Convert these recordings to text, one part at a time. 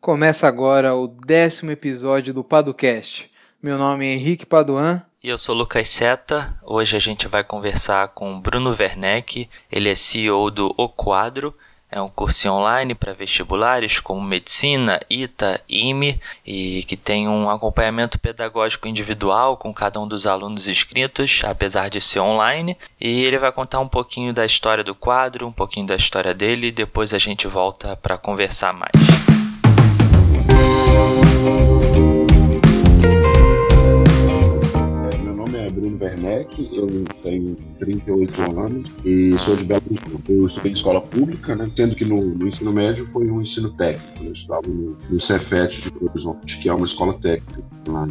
Começa agora o décimo episódio do Paducast. Meu nome é Henrique Paduan. E eu sou Lucas Seta. Hoje a gente vai conversar com Bruno Werneck. Ele é CEO do O Quadro. É um curso online para vestibulares como medicina, ITA, IME e que tem um acompanhamento pedagógico individual com cada um dos alunos inscritos, apesar de ser online. E ele vai contar um pouquinho da história do quadro, um pouquinho da história dele e depois a gente volta para conversar mais. thank you Bruno Werneck, eu tenho 38 anos e sou de Belo Horizonte. Eu estudei em escola pública, né, sendo que no, no, ensino médio foi um ensino técnico. Eu estudava no, no Cefet de Belo Horizonte, que é uma escola técnica lá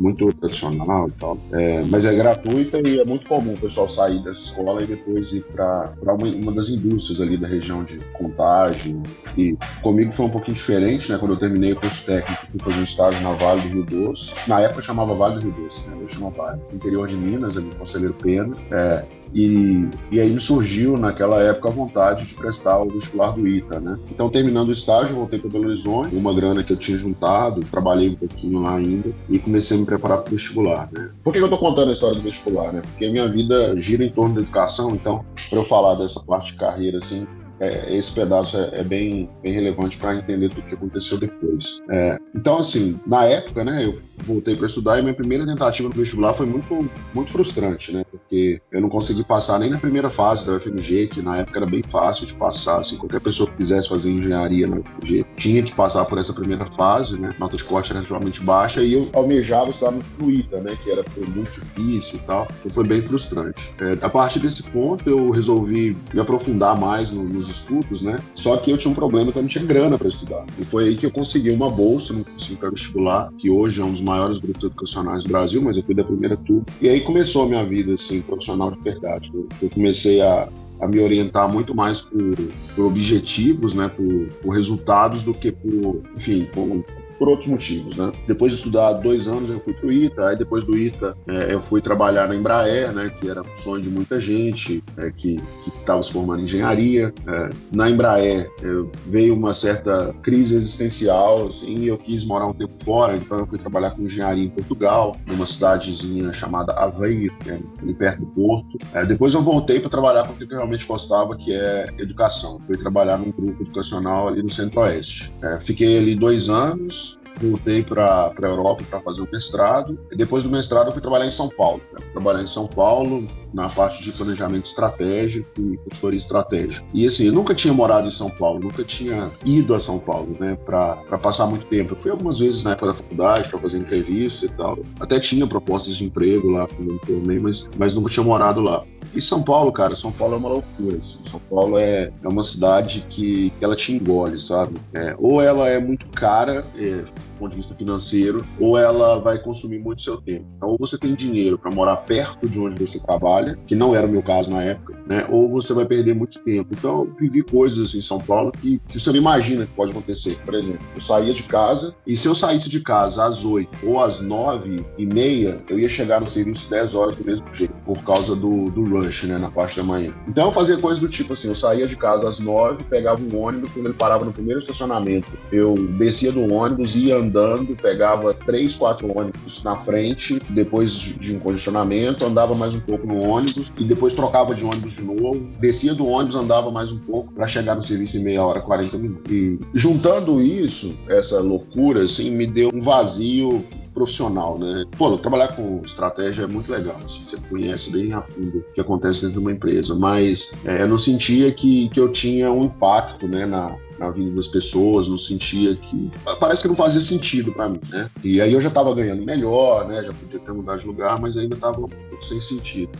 muito tradicional e tal. É, mas é gratuita e é muito comum o pessoal sair dessa escola e depois ir para uma, uma das indústrias ali da região de Contagem. E comigo foi um pouquinho diferente, né? Quando eu terminei o curso técnico, fui fazer um estágio na Vale do Rio Doce. Na época chamava Vale do Rio Doce, né? Hoje chama Vale. Interior de Minas, ali, Conselheiro Pena. É, e, e aí me surgiu naquela época a vontade de prestar o vestibular do ITA, né? Então, terminando o estágio, voltei para Belo Horizonte, uma grana que eu tinha juntado, trabalhei um pouquinho lá ainda e comecei a me preparar para o vestibular, né? Por que eu tô contando a história do vestibular, né? Porque a minha vida gira em torno da educação, então, para eu falar dessa parte de carreira, assim, é, esse pedaço é, é, bem, bem relevante para entender tudo que aconteceu depois. É, então, assim, na época, né, eu voltei para estudar e minha primeira tentativa no vestibular foi muito, muito frustrante, né, porque eu não consegui passar nem na primeira fase da UFMG, que na época era bem fácil de passar, assim, qualquer pessoa que quisesse fazer engenharia na UFMG tinha que passar por essa primeira fase, né, nota de corte era relativamente baixa e eu almejava estudar no ITA, né, que era muito difícil e tal, então foi bem frustrante. É, a partir desse ponto, eu resolvi me aprofundar mais no, nos estudos, né? Só que eu tinha um problema que eu não tinha grana para estudar. E foi aí que eu consegui uma bolsa no cursinho para vestibular, que hoje é um dos maiores grupos educacionais do Brasil, mas eu fui da primeira turma. E aí começou a minha vida, assim, profissional de verdade. Eu comecei a, a me orientar muito mais por, por objetivos, né, por, por, resultados do que por, enfim, por, por outros motivos, né? Depois de estudar dois anos, eu fui pro ITA, aí depois do ITA é, eu fui trabalhar na Embraer, né? Que era sonho de muita gente é, que estava se formando em engenharia. É, na Embraer veio uma certa crise existencial, assim, eu quis morar um tempo fora, então eu fui trabalhar com engenharia em Portugal, numa cidadezinha chamada Aveiro, que é ali perto do Porto. É, depois eu voltei para trabalhar com o que eu realmente gostava, que é educação. Fui trabalhar num grupo educacional ali no Centro-Oeste. É, fiquei ali dois anos, voltei para a Europa para fazer o mestrado. E depois do mestrado, eu fui trabalhar em São Paulo. Né? Trabalhar em São Paulo na parte de planejamento estratégico e consultoria estratégica. E assim, eu nunca tinha morado em São Paulo, nunca tinha ido a São Paulo, né, para passar muito tempo. Eu fui algumas vezes na época da faculdade para fazer entrevista e tal. Até tinha propostas de emprego lá quando eu me mas, mas nunca tinha morado lá. E São Paulo, cara, São Paulo é uma loucura. Assim. São Paulo é, é uma cidade que ela te engole, sabe? É, ou ela é muito cara, é, ponto de vista financeiro, ou ela vai consumir muito seu tempo. Então, ou você tem dinheiro para morar perto de onde você trabalha, que não era o meu caso na época, né? Ou você vai perder muito tempo. Então, eu vivi coisas em São Paulo que, que você não imagina que pode acontecer. Por exemplo, eu saía de casa e se eu saísse de casa às 8 ou às 9 e meia, eu ia chegar no serviço 10 horas do mesmo jeito, por causa do, do rush, né? Na parte da manhã. Então, eu fazia coisas do tipo assim: eu saía de casa às 9, pegava um ônibus, quando ele parava no primeiro estacionamento, eu descia do ônibus, ia andando, pegava três, quatro ônibus na frente, depois de, um congestionamento, andava mais um pouco no ônibus e depois trocava de ônibus de novo, descia do ônibus, andava mais um pouco para chegar no serviço em meia hora, 40 minutos. E juntando isso, essa loucura, assim, me deu um vazio profissional, né? Pô, trabalhar com estratégia é muito legal, assim, você conhece bem a fundo o que acontece dentro de uma empresa, mas é, eu não sentia que, que eu tinha um impacto, né, na, na vida das pessoas, não sentia que. Parece que não fazia sentido para mim, né? E aí eu já tava ganhando melhor, né? Já podia ter mudado de lugar, mas ainda tava um pouco sem sentido.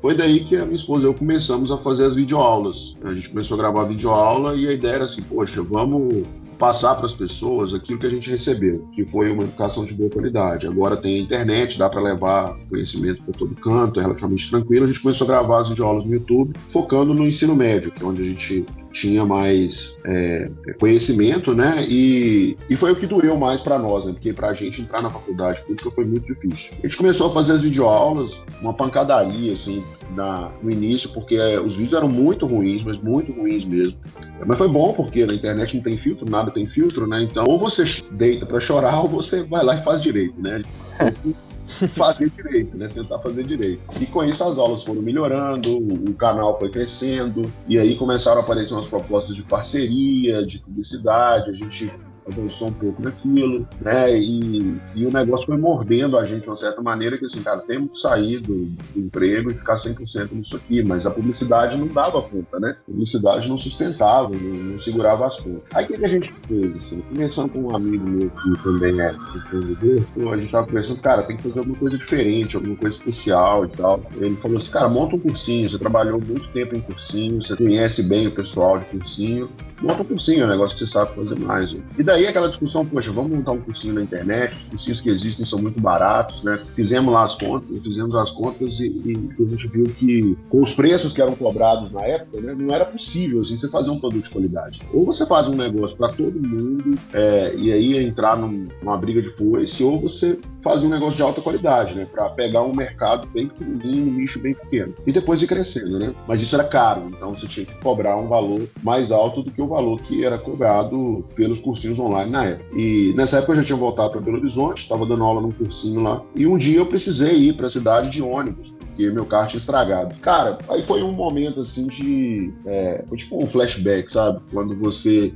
Foi daí que a minha esposa e eu começamos a fazer as videoaulas. A gente começou a gravar videoaula e a ideia era assim, poxa, vamos passar para as pessoas aquilo que a gente recebeu, que foi uma educação de boa qualidade. Agora tem internet, dá para levar conhecimento para todo canto, é relativamente tranquilo. A gente começou a gravar as videoaulas no YouTube, focando no ensino médio, que é onde a gente tinha mais é, conhecimento, né? E, e foi o que doeu mais para nós, né? Porque para a gente entrar na faculdade pública foi muito difícil. A gente começou a fazer as videoaulas, uma pancadaria, assim, na, no início, porque é, os vídeos eram muito ruins, mas muito ruins mesmo. Mas foi bom, porque na internet não tem filtro, nada tem filtro, né? Então, ou você deita para chorar, ou você vai lá e faz direito, né? fazer direito, né? Tentar fazer direito. E com isso as aulas foram melhorando, o canal foi crescendo, e aí começaram a aparecer umas propostas de parceria, de publicidade, a gente avançou um pouco naquilo, né? E, e o negócio foi mordendo a gente de uma certa maneira que assim, cara, temos que sair do, do emprego e ficar 100% nisso aqui, mas a publicidade não dava conta, né? A publicidade não sustentava, não, não segurava as contas. Aí o que, que, a gente fez, assim? Conversando com um amigo meu que também é empreendedor, a gente tava conversando, cara, tem que fazer alguma coisa diferente, alguma coisa especial e tal. Ele falou assim, cara, monta um cursinho, você trabalhou muito tempo em cursinho, você conhece bem o pessoal de cursinho, monta um cursinho, é um negócio que você sabe fazer mais. E daí aquela discussão, poxa, vamos montar um cursinho na internet, os cursinhos que existem são muito baratos, né? Fizemos lá as contas, fizemos as contas e, e a gente viu que com os preços que eram cobrados na época, né, não era possível assim, você fazer um produto de qualidade. Ou você faz um negócio para todo mundo é, e aí entrar num, numa briga de foice, ou você faz um negócio de alta qualidade, né? Para pegar um mercado bem pequenininho, um nicho bem pequeno. E depois ir crescendo, né? Mas isso era caro, então você tinha que cobrar um valor mais alto do que o valor que era cobrado pelos cursinhos online na época. E nessa época eu já tinha voltado para Belo Horizonte, estava dando aula num cursinho lá. E um dia eu precisei ir para a cidade de ônibus, porque meu carro tinha estragado. Cara, aí foi um momento assim de. É, tipo um flashback, sabe? Quando você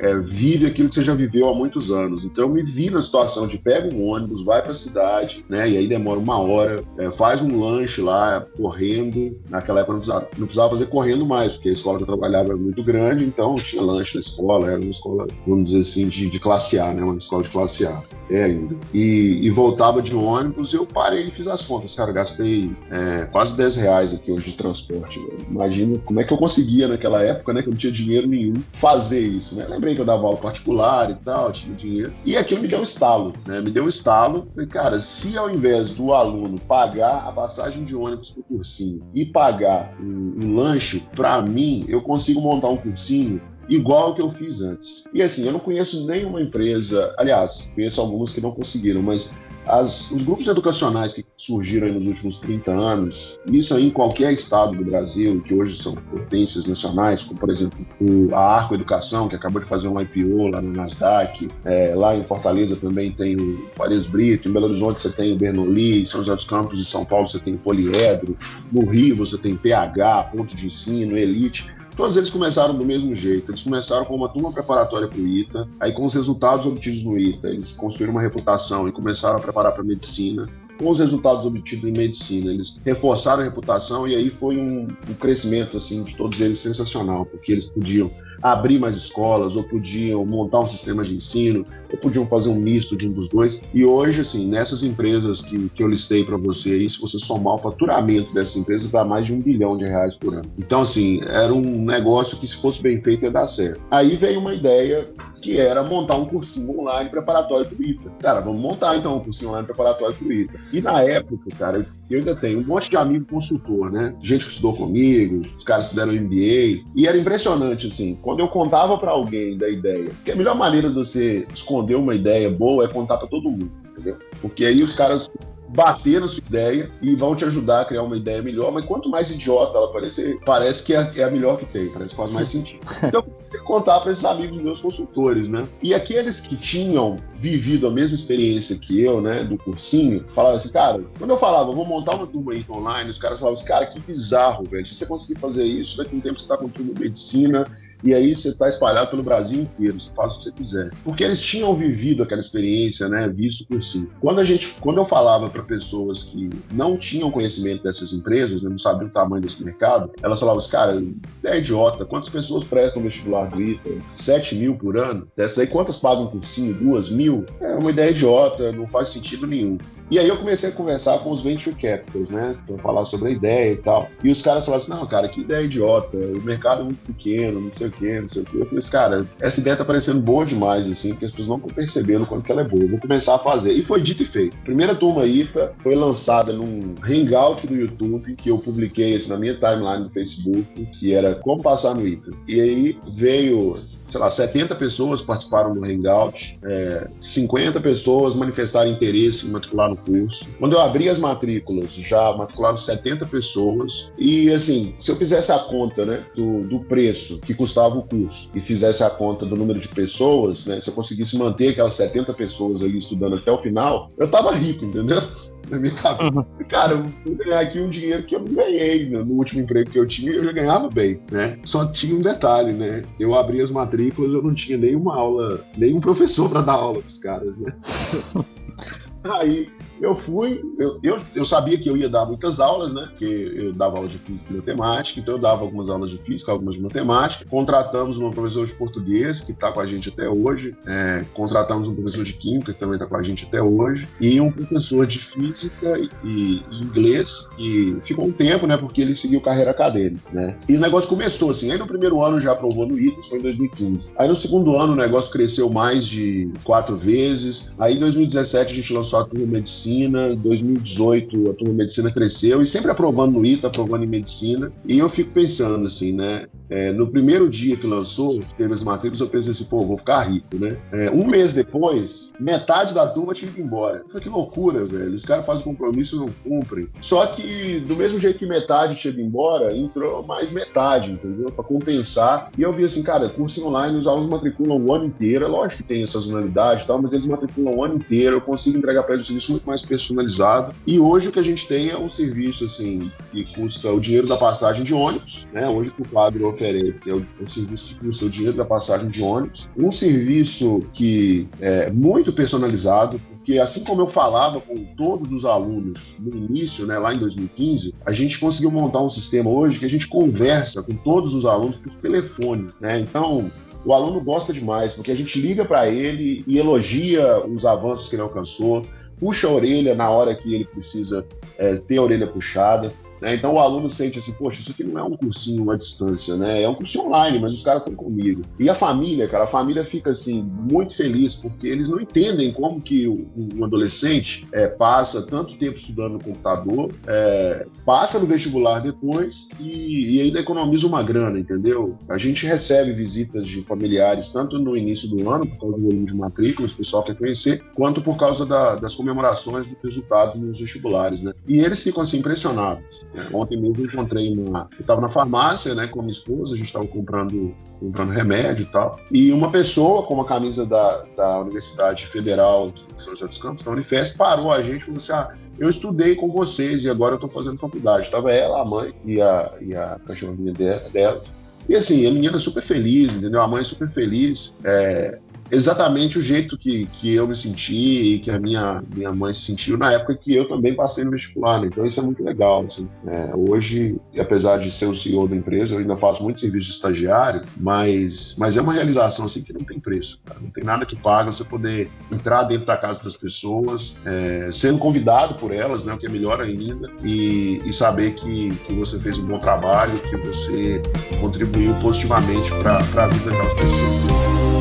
é, vive aquilo que você já viveu há muitos anos. Então eu me vi na situação de pega um ônibus, vai para a cidade, né? E aí demora uma hora, é, faz um lanche lá, correndo. Naquela época não precisava, não precisava fazer correndo mais, porque a escola que eu trabalhava era muito grande, então tinha lanche na escola, era uma escola, vamos dizer assim, de, de classe A, né? Uma escola de classe A. É ainda. E, e voltava de ônibus, eu parei e fiz as contas, cara. Gastei é, quase 10 reais aqui hoje de transporte. Imagina como é que eu conseguia naquela época, né? Que eu não tinha dinheiro nenhum, fazer isso, né? Lembrei que eu dava aula particular e tal, tinha dinheiro. E aquilo me deu um estalo, né? Me deu um estalo. Falei, cara, se ao invés do aluno pagar a passagem de ônibus pro cursinho e pagar um, um lanche, para mim, eu consigo montar um cursinho igual ao que eu fiz antes. E assim, eu não conheço nenhuma empresa, aliás, conheço algumas que não conseguiram, mas as, os grupos educacionais que surgiram nos últimos 30 anos, isso aí em qualquer estado do Brasil, que hoje são potências nacionais, como por exemplo a Arco Educação, que acabou de fazer um IPO lá no Nasdaq, é, lá em Fortaleza também tem o Farias Brito, em Belo Horizonte você tem o Bernoulli, em São José dos Campos, em São Paulo você tem o Poliedro, no Rio você tem PH, Ponto de Ensino, Elite. Todos eles começaram do mesmo jeito. Eles começaram com uma turma preparatória para o ITA, aí com os resultados obtidos no ITA, eles construíram uma reputação e começaram a preparar para medicina com os resultados obtidos em medicina, eles reforçaram a reputação e aí foi um, um, crescimento assim de todos eles sensacional, porque eles podiam abrir mais escolas, ou podiam montar um sistema de ensino, ou podiam fazer um misto de um dos dois. E hoje, assim, nessas empresas que, que eu listei para você aí, se você somar o faturamento dessas empresas, dá mais de um bilhão de reais por ano. Então, assim, era um negócio que, se fosse bem feito, ia dar certo. Aí veio uma ideia que era montar um cursinho online preparatório para o ITA. Cara, vamos montar então um cursinho online preparatório para o ITA. E na época, cara, eu ainda tenho um monte de amigo consultor, né? Gente que estudou comigo, os caras fizeram MBA. E era impressionante, assim, quando eu contava para alguém da ideia, que a melhor maneira de você esconder uma ideia boa é contar para todo mundo, entendeu? Porque aí os caras bater na sua ideia e vão te ajudar a criar uma ideia melhor, mas quanto mais idiota ela parecer, parece que é, é a melhor que tem, parece que faz mais sentido. Então, eu tenho que contar para esses amigos meus consultores, né? E aqueles que tinham vivido a mesma experiência que eu, né, do cursinho, falavam assim, cara, quando eu falava, vou montar uma turma aí online, os caras falavam assim, cara, que bizarro, velho, se você conseguir fazer isso, daqui a um tempo você tá com turma de medicina, e aí você está espalhado pelo Brasil inteiro, você faz o que você quiser. Porque eles tinham vivido aquela experiência, né, visto por si. Quando a gente, quando eu falava para pessoas que não tinham conhecimento dessas empresas, né, não sabiam o tamanho desse mercado, elas falavam assim, cara, é idiota, quantas pessoas prestam vestibular do ITA? 7 mil por ano? Dessas aí, quantas pagam cursinho? Duas mil? É uma ideia idiota, não faz sentido nenhum. E aí eu comecei a conversar com os venture capitals, né? Pra falar sobre a ideia e tal. E os caras falaram assim: não, cara, que ideia idiota, o mercado é muito pequeno, não sei o quê, não sei o quê. Eu falei assim, cara, essa ideia tá parecendo boa demais, assim, porque as pessoas não estão percebendo quanto ela é boa. Eu vou começar a fazer. E foi dito e feito. primeira turma ITA foi lançada num hangout do YouTube, que eu publiquei assim, na minha timeline do Facebook, que era como passar no ITA. E aí veio sei lá, 70 pessoas participaram do Hangout, é, 50 pessoas manifestaram interesse em matricular no curso. Quando eu abri as matrículas, já matricularam 70 pessoas. E assim, se eu fizesse a conta né, do, do preço que custava o curso e fizesse a conta do número de pessoas, né, se eu conseguisse manter aquelas 70 pessoas ali estudando até o final, eu tava rico, entendeu? Na minha cabeça. Uhum. Cara, eu vou ganhar aqui um dinheiro que eu não ganhei né? no último emprego que eu tinha, eu já ganhava bem, né? Só tinha um detalhe, né? Eu abri as matrículas, eu não tinha nenhuma aula, nenhum professor para dar aula pros caras, né? Aí eu fui, eu, eu, eu, sabia que eu ia dar muitas aulas, né? Porque eu dava aulas de física e matemática, então eu dava algumas aulas de física, algumas de matemática. Contratamos um professor de português, que está com a gente até hoje. É, contratamos um professor de química, que também está com a gente até hoje. E um professor de física e, e inglês, que ficou um tempo, né? Porque ele seguiu carreira acadêmica, né? E o negócio começou assim. Aí no primeiro ano já aprovou no ITAS, foi em 2015. Aí no segundo ano o negócio cresceu mais de quatro vezes. Aí em 2017 a gente lançou a turma medicina em 2018 a turma medicina cresceu e sempre aprovando no ITA, aprovando em medicina. E eu fico pensando assim, né? É, no primeiro dia que lançou, teve as matrículas, eu pensei assim, pô, vou ficar rico, né? É, um mês depois, metade da turma tinha ido embora. Falei, que loucura, velho. Os caras fazem compromisso e não cumprem. Só que, do mesmo jeito que metade tinha ido embora, entrou mais metade, entendeu? Pra compensar. E eu vi assim, cara, curso online, os alunos matriculam o ano inteiro. É lógico que tem sazonalidade e tal, mas eles matriculam o ano inteiro. Eu consigo entregar para eles um serviço muito mais personalizado. E hoje o que a gente tem é um serviço, assim, que custa o dinheiro da passagem de ônibus, né? Hoje o quadro oferece, é o, serviço que custa o dinheiro da passagem de ônibus, um serviço que é muito personalizado, porque assim como eu falava com todos os alunos no início, né, lá em 2015, a gente conseguiu montar um sistema hoje que a gente conversa com todos os alunos por telefone, né? Então, o aluno gosta demais, porque a gente liga para ele e elogia os avanços que ele alcançou, puxa a orelha na hora que ele precisa é, ter a orelha puxada. Né? Então o aluno sente assim, poxa, isso aqui não é um cursinho à distância, né? É um cursinho online, mas os caras estão comigo. E a família, cara, a família fica assim, muito feliz, porque eles não entendem como que um adolescente é, passa tanto tempo estudando no computador, é, passa no vestibular depois e, e, ainda economiza uma grana, entendeu? A gente recebe visitas de familiares, tanto no início do ano, por causa do volume de matrículas, o pessoal quer conhecer, quanto por causa da, das comemorações dos resultados nos vestibulares, né? E eles ficam assim impressionados. Ontem mesmo encontrei uma. Eu estava na farmácia, né, com minha esposa, a gente estava comprando, comprando remédio e tal. E uma pessoa com uma camisa da, da Universidade Federal de São José dos Campos, da Unifesp, parou a gente e falou assim: ah, eu estudei com vocês e agora eu estou fazendo faculdade. Estava ela, a mãe e a, e a cachorrinha delas. E assim, a menina super feliz, entendeu? A mãe super feliz. É, exatamente o jeito que, que eu me senti e que a minha, minha mãe se sentiu na época que eu também passei no vestibular. Né? Então isso é muito legal. Assim. É, hoje, apesar de ser o CEO da empresa, eu ainda faço muito serviço de estagiário, mas, mas é uma realização assim que não tem preço. Cara. Não tem nada que paga você poder entrar dentro da casa das pessoas, é, sendo convidado por elas, né, o que é melhor ainda, e, e saber que, que você fez um bom trabalho, que você contribuiu positivamente para a vida daquelas pessoas.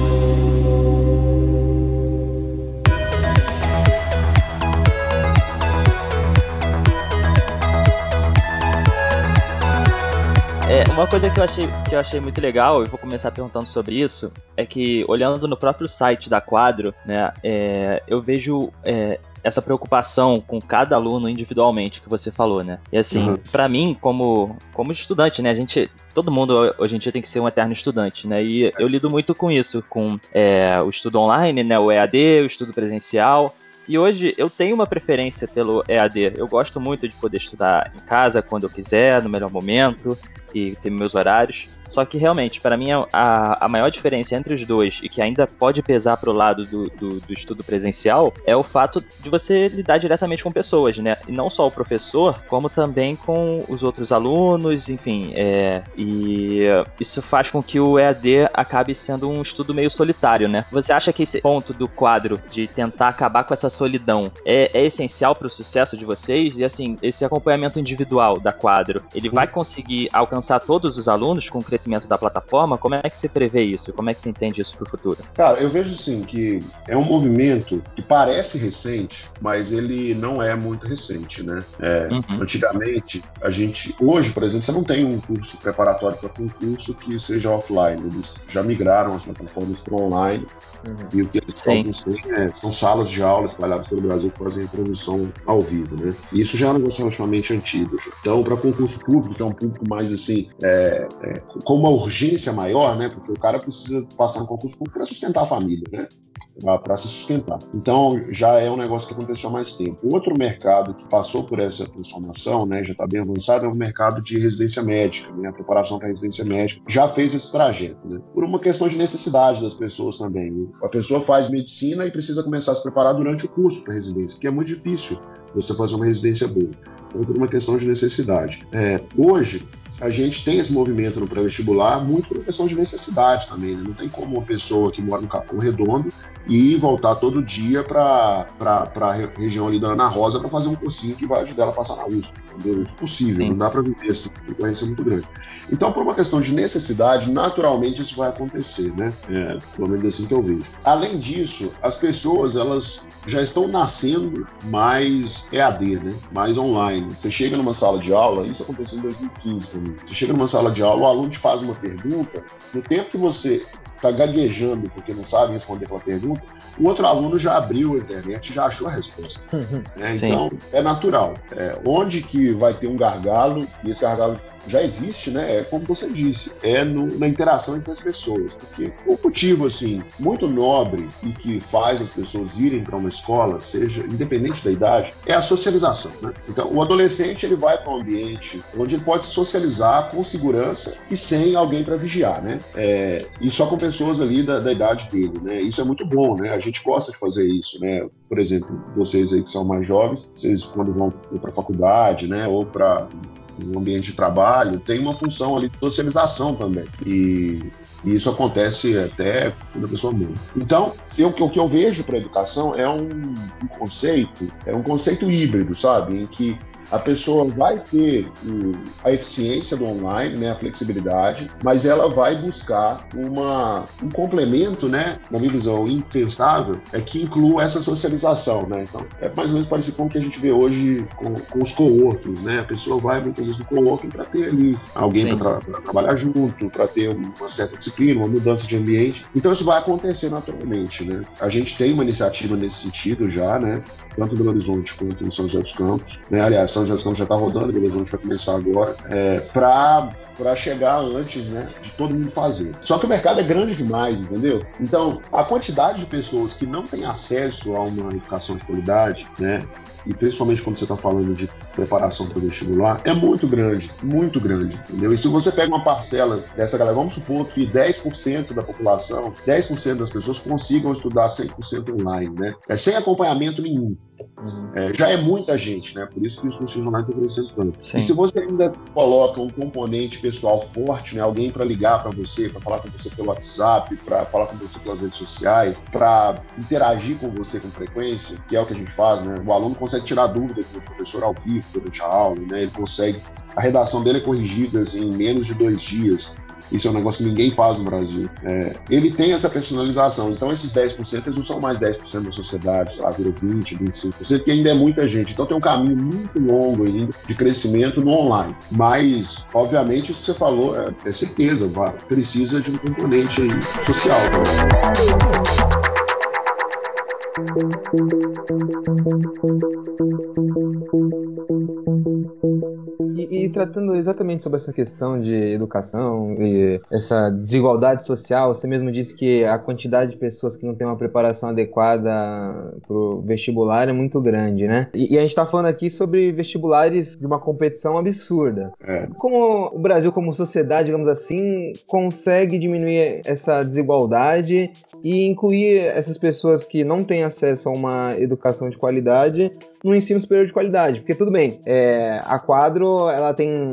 É, uma coisa que eu, achei, que eu achei muito legal, e vou começar perguntando sobre isso, é que olhando no próprio site da Quadro, né, é, eu vejo é, essa preocupação com cada aluno individualmente que você falou, né? E assim, uhum. para mim, como, como estudante, né, a gente todo mundo hoje em dia tem que ser um eterno estudante, né? E eu lido muito com isso, com é, o estudo online, né? O EAD, o estudo presencial. E hoje eu tenho uma preferência pelo EAD. Eu gosto muito de poder estudar em casa quando eu quiser, no melhor momento e ter meus horários. Só que realmente, para mim, a, a maior diferença entre os dois e que ainda pode pesar para o lado do, do, do, estudo presencial é o fato de você lidar diretamente com pessoas, né? E não só o professor, como também com os outros alunos, enfim. É, e isso faz com que o EAD acabe sendo um estudo meio solitário, né? Você acha que esse ponto do quadro de tentar acabar com essa solidão é, é essencial para o sucesso de vocês? E assim, esse acompanhamento individual da quadro, ele vai conseguir alcançar alcançar todos os alunos com o crescimento da plataforma? Como é que você prevê isso? Como é que você entende isso para o futuro? Cara, eu vejo sim que é um movimento que parece recente, mas ele não é muito recente, né? É, uhum. Antigamente, a gente. Hoje, por exemplo, você não tem um curso preparatório para concurso que seja offline. Eles já migraram as plataformas para online. Uhum. E o que eles alguns têm é, são salas de aula espalhadas pelo Brasil que fazem a introdução ao vivo, né? E isso já é um negócio relativamente antigo. Então, para concurso público, que é um público mais assim, é, é, com uma urgência maior, né? Porque o cara precisa passar no concurso público para sustentar a família, né? para se sustentar. Então, já é um negócio que aconteceu há mais tempo. Outro mercado que passou por essa transformação, né, já está bem avançado, é o mercado de residência médica, né, a preparação para residência médica. Já fez esse trajeto, né, por uma questão de necessidade das pessoas também. A pessoa faz medicina e precisa começar a se preparar durante o curso para residência, que é muito difícil você fazer uma residência boa. Então, por uma questão de necessidade. É, hoje, a gente tem esse movimento no pré-vestibular muito por questão de necessidade também. Né? Não tem como uma pessoa que mora no Capão Redondo e voltar todo dia para a região ali da Ana Rosa para fazer um cursinho que vai ajudar ela a passar na USP. Entendeu? É impossível, Sim. não dá para viver assim, concorrência é muito grande. Então, por uma questão de necessidade, naturalmente isso vai acontecer, né? É, pelo menos assim que eu vejo. Além disso, as pessoas, elas já estão nascendo mais EAD, né? Mais online. Você chega numa sala de aula, isso aconteceu em 2015 comigo. Você chega numa sala de aula, o aluno te faz uma pergunta, no tempo que você está gaguejando porque não sabe responder aquela pergunta, o outro aluno já abriu a internet, já achou a resposta. Uhum. É, então, é natural. É, onde que vai ter um gargalo, e esse gargalo já existe, né? É como você disse, é no, na interação entre as pessoas. Porque um motivo, assim, muito nobre e que faz as pessoas irem para uma escola, seja independente da idade, é a socialização, né? Então, o adolescente, ele vai para um ambiente onde ele pode socializar com segurança e sem alguém para vigiar, né? É, e só com pessoas ali da, da idade dele, né? Isso é muito bom, né? A gente gosta de fazer isso, né? Por exemplo, vocês aí que são mais jovens, vocês quando vão para a faculdade, né? Ou para no ambiente de trabalho, tem uma função ali de socialização também. E, e isso acontece até quando a pessoa muda. Então, eu, o que eu vejo para a educação é um, um, conceito, é um conceito híbrido, sabe? Em que a pessoa vai ter a eficiência do online, né, a flexibilidade, mas ela vai buscar uma, um complemento, né, na minha visão impensável, é que inclua essa socialização, né? Então, é mais ou menos parecido com o que a gente vê hoje com, com os coworkings, né? A pessoa vai muitas vezes no coworking para ter ali alguém para tra trabalhar junto, para ter uma certa disciplina, uma mudança de ambiente. Então isso vai acontecer naturalmente, né? A gente tem uma iniciativa nesse sentido já, né? Tanto no Belo Horizonte quanto em São José dos Campos, né? Aliás, São José dos Campos já está rodando, Belo Horizonte vai começar agora, é, para chegar antes, né, de todo mundo fazer. Só que o mercado é grande demais, entendeu? Então, a quantidade de pessoas que não têm acesso a uma educação de qualidade, né, e principalmente quando você está falando de preparação para o vestibular, é muito grande, muito grande, entendeu? E se você pega uma parcela dessa galera, vamos supor que 10% da população, 10% das pessoas consigam estudar 100% online, né? É sem acompanhamento nenhum. Uhum. É, já é muita gente, né? Por isso que os cursos online estão crescendo tanto. Sim. E se você ainda coloca um componente pessoal forte, né? Alguém para ligar para você, para falar com você pelo WhatsApp, para falar com você pelas redes sociais, para interagir com você com frequência, que é o que a gente faz, né? O aluno consegue tirar dúvida com o professor ao vivo durante a aula, né? Ele consegue a redação dele é corrigida assim, em menos de dois dias. Isso é um negócio que ninguém faz no Brasil. É, ele tem essa personalização. Então, esses 10% eles não são mais 10% da sociedade, sei lá, virou 20%, 25%, que ainda é muita gente. Então, tem um caminho muito longo ainda de crescimento no online. Mas, obviamente, isso que você falou é, é certeza, vai, precisa de um componente social também. E, e, tratando exatamente sobre essa questão de educação e essa desigualdade social, você mesmo disse que a quantidade de pessoas que não têm uma preparação adequada para o vestibular é muito grande, né? E, e a gente está falando aqui sobre vestibulares de uma competição absurda. É. Como o Brasil, como sociedade, digamos assim, consegue diminuir essa desigualdade e incluir essas pessoas que não têm acesso a uma educação de qualidade no ensino superior de qualidade. Porque tudo bem, é, a quadro ela tem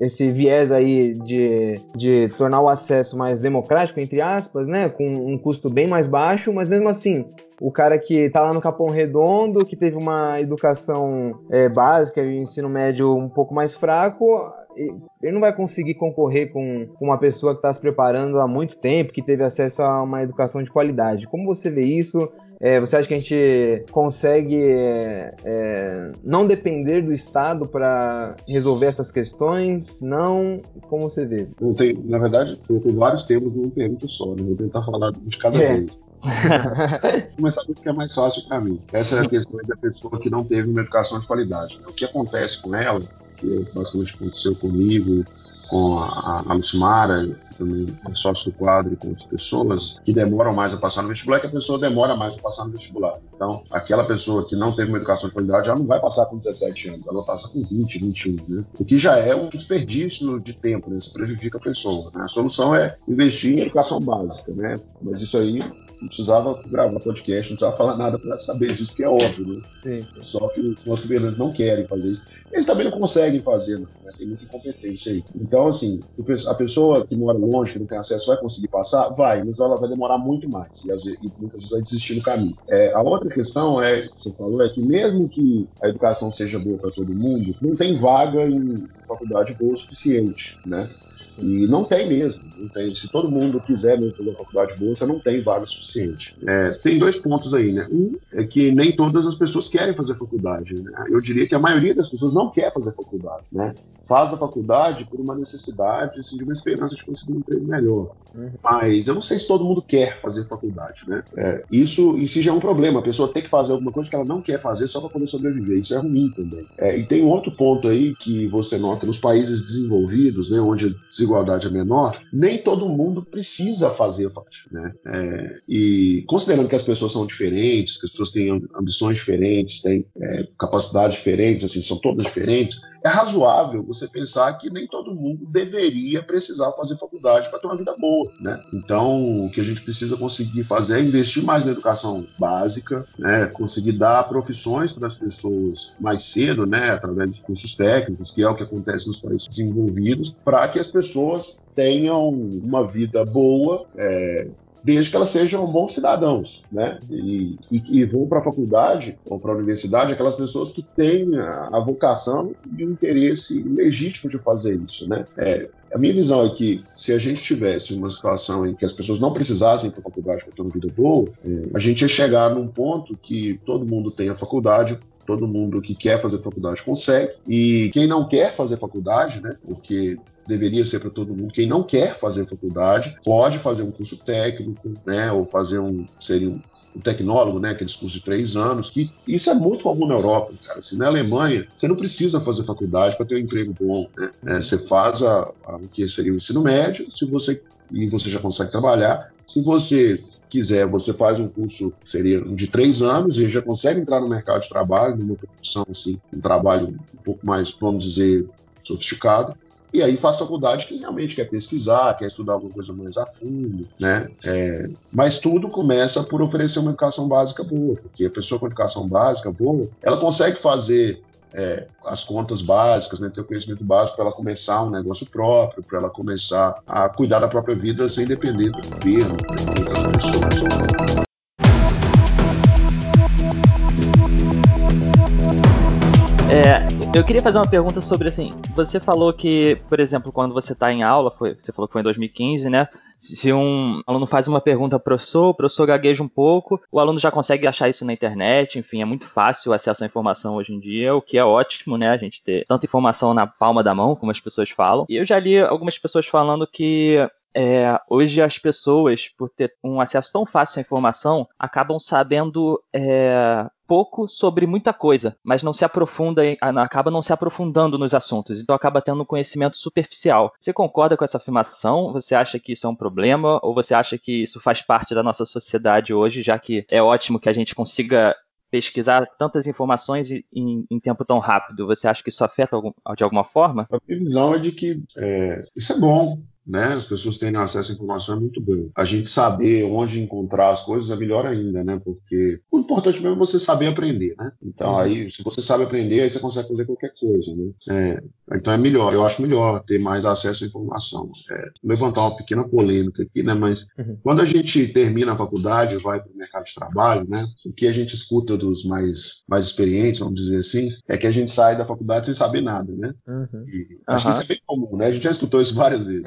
esse viés aí de, de tornar o acesso mais democrático, entre aspas, né? Com um custo bem mais baixo, mas mesmo assim, o cara que tá lá no Capão Redondo, que teve uma educação é, básica e ensino médio um pouco mais fraco, ele não vai conseguir concorrer com, uma pessoa que está se preparando há muito tempo, que teve acesso a uma educação de qualidade. Como você vê isso? É, você acha que a gente consegue é, é, não depender do Estado para resolver essas questões? Não? Como você vê? Não tem, na verdade, eu tenho vários temas num pergunta só, né? Vou tentar falar de cada é. vez. Começar com o que é mais fácil para mim. Essa é a questão da pessoa que não teve uma educação de qualidade. O que acontece com ela, que basicamente aconteceu comigo, com a, a Lucimara, também é sócio do quadro, com outras pessoas que demoram mais a passar no vestibular, que a pessoa demora mais a passar no vestibular. Então, aquela pessoa que não teve uma educação de qualidade, ela não vai passar com 17 anos, ela vai passar com 20, 21, né? O que já é um desperdício de tempo, né? Isso prejudica a pessoa. Né? A solução é investir em educação básica, né? Mas isso aí não precisava gravar podcast, não precisava falar nada para saber disso, porque é óbvio, né? Sim. Só que os nossos governantes não querem fazer isso. Eles também não conseguem fazer, né? tem muita incompetência aí. Então, assim, a pessoa que mora longe, que não tem acesso, vai conseguir passar? Vai, mas ela vai demorar muito mais e, e muitas vezes vai desistir no caminho. É, a outra questão é, que você falou, é que mesmo que a educação seja boa para todo mundo, não tem vaga em faculdade boa o suficiente, né? E não tem mesmo. Não tem. Se todo mundo quiser mesmo fazer uma faculdade boa, você não tem vaga suficiente. É, tem dois pontos aí, né? Um é que nem todas as pessoas querem fazer faculdade. Né? Eu diria que a maioria das pessoas não quer fazer faculdade, né? Faz a faculdade por uma necessidade, assim, de uma esperança de conseguir um emprego melhor. Uhum. Mas eu não sei se todo mundo quer fazer faculdade, né? É, isso em si já é um problema. A pessoa tem que fazer alguma coisa que ela não quer fazer só para poder sobreviver. Isso é ruim também. É, e tem um outro ponto aí que você nota nos países desenvolvidos, né, onde desigualdade é menor, nem todo mundo precisa fazer faculdade. Né? É, e considerando que as pessoas são diferentes, que as pessoas têm ambições diferentes, têm é, capacidades diferentes, assim, são todas diferentes, é razoável você pensar que nem todo mundo deveria precisar fazer faculdade para ter uma vida boa, né? Então, o que a gente precisa conseguir fazer é investir mais na educação básica, né? Conseguir dar profissões para as pessoas mais cedo, né? Através dos cursos técnicos, que é o que acontece nos países desenvolvidos, para que as pessoas tenham uma vida boa, é, desde que elas sejam bons cidadãos, né? E, e, e vão para a faculdade ou para a universidade aquelas pessoas que têm a, a, vocação e o interesse legítimo de fazer isso, né? É, a minha visão é que se a gente tivesse uma situação em que as pessoas não precisassem para a faculdade para ter uma vida boa, é, a gente ia chegar num ponto que todo mundo tem a faculdade, todo mundo que quer fazer faculdade consegue, e quem não quer fazer faculdade, né, porque deveria ser para todo mundo. Quem não quer fazer faculdade pode fazer um curso técnico, né, ou fazer um seria um, um tecnólogo, né, aqueles cursos de três anos, que isso é muito comum na Europa, cara. Se na Alemanha você não precisa fazer faculdade para ter um emprego bom, né? É, você faz a, a, o que seria o ensino médio, se você e você já consegue trabalhar. Se você quiser, você faz um curso seria de três anos e já consegue entrar no mercado de trabalho, numa profissão assim, um trabalho um pouco mais, vamos dizer, sofisticado e aí faz faculdade que realmente quer pesquisar, quer estudar alguma coisa mais a fundo, né? É, mas tudo começa por oferecer uma educação básica boa, porque a pessoa com educação básica boa, ela consegue fazer é, as contas básicas, né, ter o conhecimento básico para ela começar um negócio próprio, para ela começar a cuidar da própria vida sem depender do governo, de outras pessoas. Eu queria fazer uma pergunta sobre assim, você falou que, por exemplo, quando você está em aula, foi, você falou que foi em 2015, né? Se um aluno faz uma pergunta pro professor, o professor gagueja um pouco, o aluno já consegue achar isso na internet, enfim, é muito fácil o acesso à informação hoje em dia, o que é ótimo, né? A gente ter tanta informação na palma da mão, como as pessoas falam. E eu já li algumas pessoas falando que é, hoje as pessoas, por ter um acesso tão fácil à informação, acabam sabendo é, pouco sobre muita coisa, mas não se aprofunda, acaba não se aprofundando nos assuntos, então acaba tendo um conhecimento superficial. Você concorda com essa afirmação? Você acha que isso é um problema? Ou você acha que isso faz parte da nossa sociedade hoje, já que é ótimo que a gente consiga pesquisar tantas informações em, em, tempo tão rápido, você acha que isso afeta algum, de alguma forma? A minha visão é de que é, isso é bom né? As pessoas terem acesso à informação é muito bom. A gente saber onde encontrar as coisas é melhor ainda, né? Porque o importante mesmo é você saber aprender, né? Então, uhum. aí, se você sabe aprender, aí você consegue fazer qualquer coisa, né? É, Então é melhor, eu acho melhor ter mais acesso à informação. É, levantar uma pequena polêmica aqui, né? Mas uhum. quando a gente termina a faculdade, vai para o mercado de trabalho, né? O que a gente escuta dos mais, mais experientes, vamos dizer assim, é que a gente sai da faculdade sem saber nada, né? Uhum. E acho uhum. que isso é bem comum, né? A gente já escutou isso várias vezes.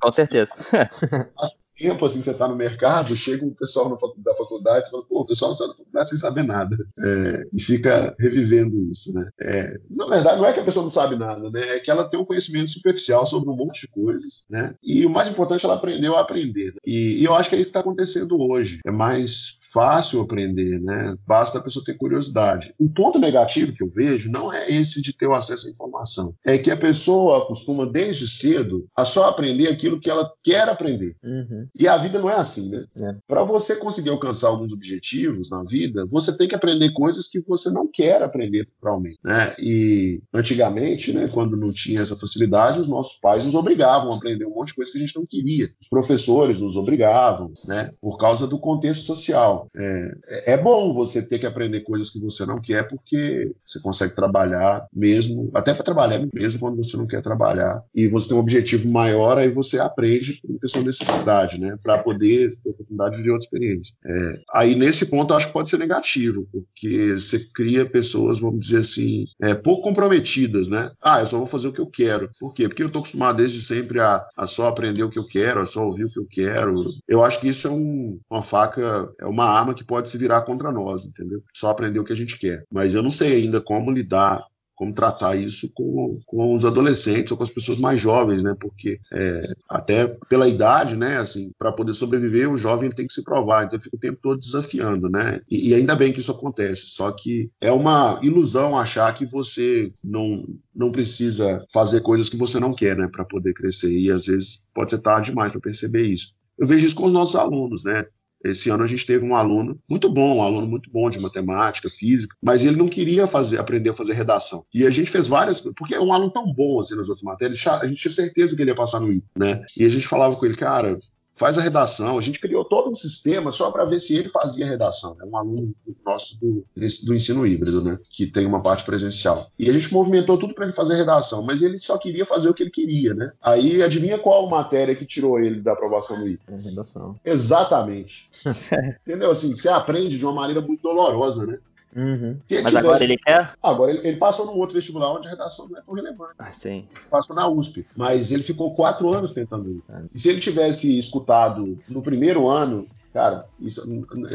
Com certeza. tempo assim que você está no mercado, chega um pessoal da faculdade e fala, pô, o pessoal não sai da faculdade sem saber nada. É, e fica revivendo isso, né? É, na verdade, não é que a pessoa não sabe nada, né? É que ela tem um conhecimento superficial sobre um monte de coisas, né? E o mais importante, ela aprendeu a aprender. Né? E, e eu acho que é isso que está acontecendo hoje. É mais fácil aprender, né? Basta a pessoa ter curiosidade. O ponto negativo que eu vejo não é esse de ter o acesso à informação, é que a pessoa costuma desde cedo a só aprender aquilo que ela quer aprender. Uhum. E a vida não é assim, né? É. Para você conseguir alcançar alguns objetivos na vida, você tem que aprender coisas que você não quer aprender propriamente, né? E antigamente, né, quando não tinha essa facilidade, os nossos pais nos obrigavam a aprender um monte de coisa que a gente não queria. Os professores nos obrigavam, né? Por causa do contexto social. É, é bom você ter que aprender coisas que você não quer, porque você consegue trabalhar mesmo, até para trabalhar mesmo quando você não quer trabalhar, e você tem um objetivo maior, aí você aprende por sua necessidade, né, para poder ter oportunidade de outra experiência. É, aí nesse ponto eu acho que pode ser negativo, porque você cria pessoas, vamos dizer assim, é, pouco comprometidas, né? Ah, eu só vou fazer o que eu quero. Por quê? Porque eu estou acostumado desde sempre a, a só aprender o que eu quero, a só ouvir o que eu quero. Eu acho que isso é um, uma faca, é uma arma que pode se virar contra nós, entendeu? Só aprender o que a gente quer. Mas eu não sei ainda como lidar como tratar isso com, com os adolescentes ou com as pessoas mais jovens, né? Porque é, até pela idade, né? Assim, para poder sobreviver, o jovem tem que se provar. Então, fica o tempo todo desafiando, né? E, e, ainda bem que isso acontece. Só que é uma ilusão achar que você não não precisa fazer coisas que você não quer, né? Para poder crescer. E às vezes pode ser tarde demais para perceber isso. Eu vejo isso com os nossos alunos, né? Esse ano a gente teve um aluno muito bom, um aluno muito bom de matemática, física, mas ele não queria fazer, aprender a fazer redação. E a gente fez várias, porque é um aluno tão bom assim nas outras matérias, a gente tinha certeza que ele ia passar no I, né? E a gente falava com ele, cara, faz a redação. A gente criou todo um sistema só para ver se ele fazia a redação. É um aluno nosso do, do ensino híbrido, né? Que tem uma parte presencial. E a gente movimentou tudo para ele fazer a redação, mas ele só queria fazer o que ele queria, né? Aí adivinha qual matéria que tirou ele da aprovação do híbrido? É redação. Exatamente. Entendeu? Assim, você aprende de uma maneira muito dolorosa, né? Uhum. Mas tivesse... agora ele quer? Agora ele, ele, passou num outro vestibular onde a redação não é tão relevante. Ah, sim. Passou na USP. Mas ele ficou quatro anos tentando ir. É. E se ele tivesse escutado no primeiro ano Cara, isso,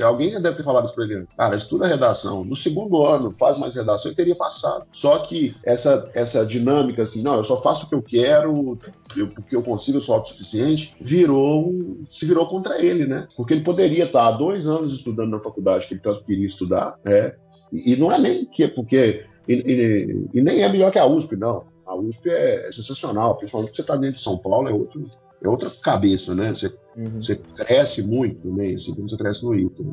alguém deve ter falado isso pra ele Cara, estuda redação. No segundo ano, faz mais redação, ele teria passado. Só que essa, essa dinâmica, assim, não, eu só faço o que eu quero, eu, porque eu consigo, eu sou autossuficiente, virou, se virou contra ele, né? Porque ele poderia estar há dois anos estudando na faculdade que ele tanto queria estudar, né? E, e não é nem que, porque. E, e, e, nem é melhor que a USP, não. A USP é, é sensacional, principalmente que você está dentro de São Paulo, é outro é outra cabeça, né? Você, uhum. você cresce muito, né? Assim como você cresce no ITA.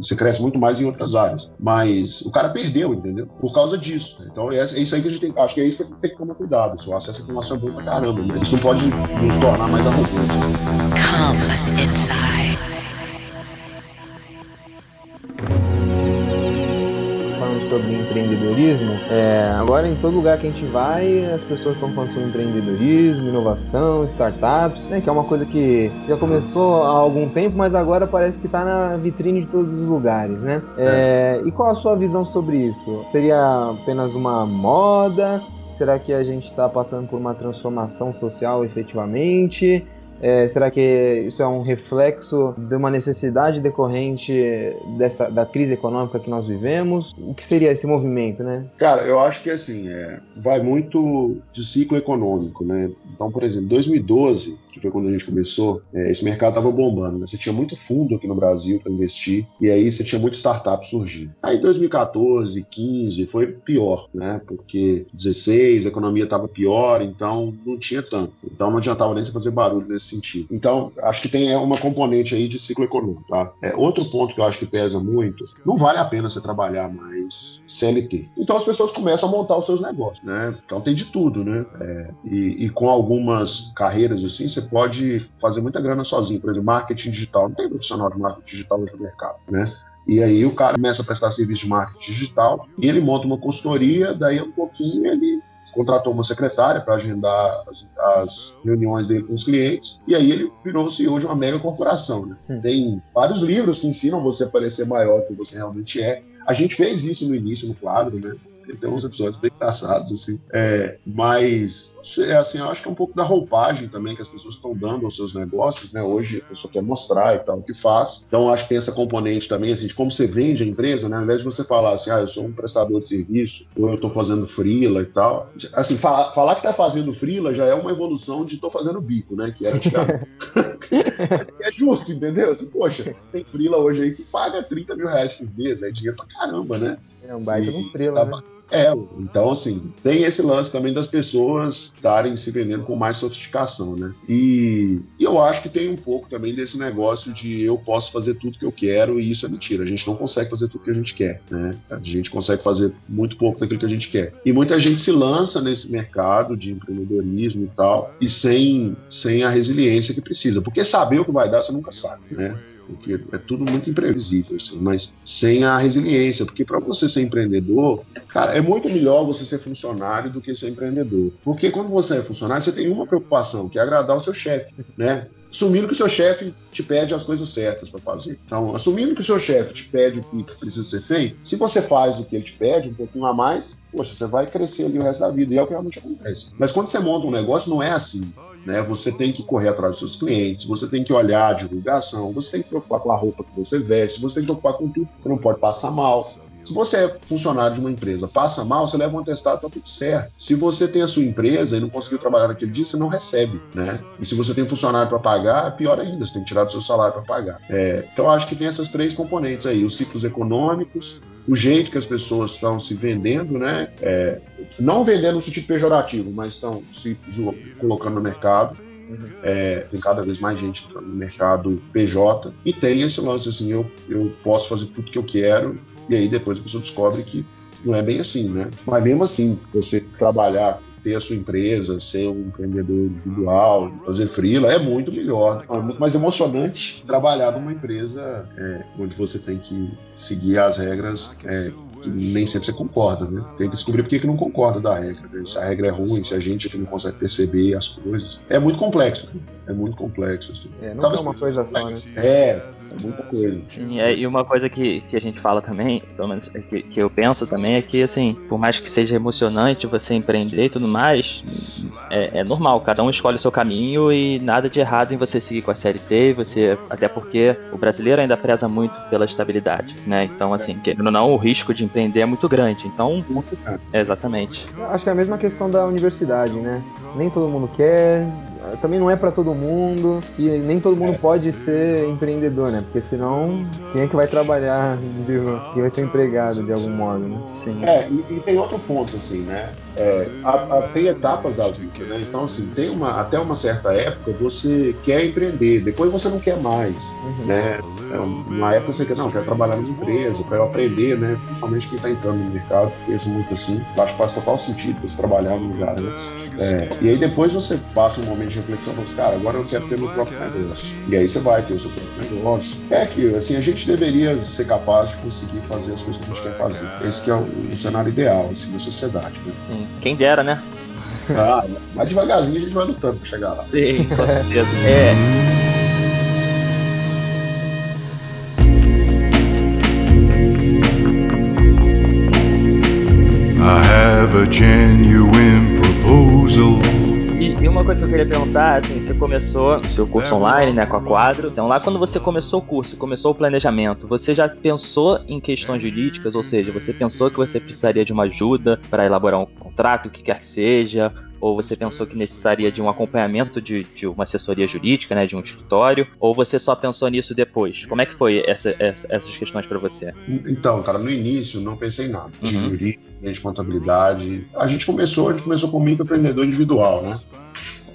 Você cresce muito mais em outras áreas. Mas o cara perdeu, entendeu? Por causa disso. Então é, é isso aí que a gente tem. Acho que é isso que tem que tomar cuidado. O acesso à informação é bom pra caramba, mas isso não pode nos tornar mais arrogantes. Come inside. Sobre empreendedorismo, é, agora em todo lugar que a gente vai, as pessoas estão falando sobre empreendedorismo, inovação, startups, né, que é uma coisa que já começou há algum tempo, mas agora parece que está na vitrine de todos os lugares, né? É, e qual a sua visão sobre isso? Seria apenas uma moda? Será que a gente está passando por uma transformação social efetivamente? É, será que isso é um reflexo de uma necessidade decorrente dessa, da crise econômica que nós vivemos? O que seria esse movimento, né? Cara, eu acho que assim, é, vai muito de ciclo econômico, né? Então, por exemplo, 2012, que foi quando a gente começou, é, esse mercado estava bombando, né? Você tinha muito fundo aqui no Brasil para investir, e aí você tinha muitas startups surgindo. Aí 2014, 15 foi pior, né? Porque 16 a economia estava pior, então não tinha tanto. Então não adiantava nem você fazer barulho nesse sentido. Então, acho que tem é, uma componente aí de ciclo econômico, tá? É, outro ponto que eu acho que pesa muito, não vale a pena você trabalhar mais CLT. Então as pessoas começam a montar os seus negócios, né? Então tem de tudo, né? É, e, e, com algumas carreiras assim, você pode fazer muita grana sozinho. Por exemplo, marketing digital. Não tem profissional de marketing digital hoje no mercado, né? E aí o cara começa a prestar serviço de marketing digital e ele monta uma consultoria, daí um pouquinho ele contratou uma secretária para agendar as, as, reuniões dele com os clientes, e aí ele virou CEO de uma mega corporação. Né? Hum. Tem vários livros que ensinam você a parecer maior do que você realmente é. A gente fez isso no início no quadro, né? Tem uns episódios bem engraçados, assim. É, mas, assim, eu acho que é um pouco da roupagem também que as pessoas estão dando aos seus negócios, né? Hoje a pessoa quer mostrar e tal o que faz. Então, acho que tem essa componente também, assim, de como você vende a empresa, né? Ao invés de você falar assim, ah, eu sou um prestador de serviço, ou eu estou fazendo freela e tal. Assim, falar, falar que está fazendo freela já é uma evolução de estou fazendo bico, né? Que era antigamente. Mas é justo, entendeu? Assim, poxa, tem freela hoje aí que paga 30 mil reais por mês, é dinheiro pra caramba, né? É um baita de um freela, tá, né? É, então assim, tem esse lance também das pessoas estarem se vendendo com mais sofisticação, né? E, e, eu acho que tem um pouco também desse negócio de eu posso fazer tudo que eu quero e isso é mentira. A gente não consegue fazer tudo que a gente quer, né? A gente consegue fazer muito pouco daquilo que a gente quer. E muita gente se lança nesse mercado de empreendedorismo e tal, e sem, sem a resiliência que precisa. Porque saber o que vai dar, você nunca sabe, né? Porque é tudo muito imprevisível, assim, mas sem a resiliência, porque para você ser empreendedor, cara, é muito melhor você ser funcionário do que ser empreendedor. Porque quando você é funcionário, você tem uma preocupação, que é agradar o seu chefe, né? Assumindo que o seu chefe te pede as coisas certas para fazer. Então, assumindo que o seu chefe te pede o que precisa ser feito, se você faz o que ele te pede, um pouquinho a mais, poxa, você vai crescer ali o resto da vida. E é o que realmente acontece. Mas quando você monta um negócio, não é assim. Né? Você tem que correr atrás dos seus clientes, você tem que olhar a divulgação, você tem que preocupar com a roupa que você veste, você tem que preocupar com tudo. Você não pode passar mal. Se você é funcionário de uma empresa, passa mal, você leva um atestado, tá tudo certo. Se você tem a sua empresa e não conseguiu trabalhar naquele dia, você não recebe, né? E se você tem funcionário para pagar, pior ainda, você tem que tirar do seu salário para pagar. É, então, acho que tem essas três componentes aí: os ciclos econômicos, o jeito que as pessoas estão se vendendo, né? É, não vendendo no sentido pejorativo, mas estão se colocando no mercado. Uhum. É, tem cada vez mais gente no mercado PJ e tem esse lance assim: eu, eu posso fazer tudo que eu quero, e aí depois a pessoa descobre que não é bem assim, né? Mas mesmo assim, você trabalhar ter a sua empresa, ser um empreendedor individual, fazer freela, é muito melhor. É muito mais emocionante trabalhar numa empresa é, onde você tem que seguir as regras é, que nem sempre você concorda, né? Tem que descobrir por que, que não concorda da regra, né? se a regra é ruim, se a gente que não consegue perceber as coisas. É muito complexo, é muito complexo, assim. É, não é uma coisa só, né? É, é muita coisa. Sim, é, e uma coisa que, que a gente fala também, pelo menos é que, que eu penso também, é que, assim, por mais que seja emocionante você empreender e tudo mais, é, é, normal, cada um escolhe o seu caminho e nada de errado em você seguir com a CLT, você, até porque o brasileiro ainda preza muito pela estabilidade, né? Então, assim, querendo ou não, o risco de empreender é muito grande. Então, é, exatamente. Acho que é a mesma questão da universidade, né? Nem todo mundo quer, também não é para todo mundo e nem todo mundo pode ser empreendedor, né? Porque senão quem é que vai trabalhar, quem vai ser empregado de algum modo, né? Sim. É, e, e tem outro ponto, assim, né? É, a, a, tem etapas da vida, né? Então, assim, tem uma, até uma certa época você quer empreender, depois você não quer mais, uhum. né? É, uma época você quer, não, quer trabalhar numa empresa, para eu aprender, né? Principalmente quem está entrando no mercado, pensa muito assim, acho que faz total sentido você trabalhar num lugar antes. É, e aí depois você passa um momento de reflexão, fala assim, cara, agora eu quero ter meu próprio negócio. E aí você vai ter o seu próprio negócio. É que, assim, a gente deveria ser capaz de conseguir fazer as coisas que a gente quer fazer. Esse que é o, o cenário ideal, assim, da sociedade, né? Sim, quem dera, né? Ah, mas devagarzinho a gente vai lutando pra chegar lá. Sim, com certeza. É. I have a genuine coisa que eu queria perguntar, assim, você começou o seu curso online, né, com a Quadro. Então, lá quando você começou o curso, começou o planejamento, você já pensou em questões jurídicas? Ou seja, você pensou que você precisaria de uma ajuda para elaborar um contrato, o que quer que seja? Ou você pensou que necessitaria de um acompanhamento de, de uma assessoria jurídica, né, de um escritório? Ou você só pensou nisso depois? Como é que foi essa, essa, essas questões para você? Então, cara, no início não pensei em nada de uhum. jurídica, de contabilidade. A gente começou, a gente começou com microempreendedor individual, né?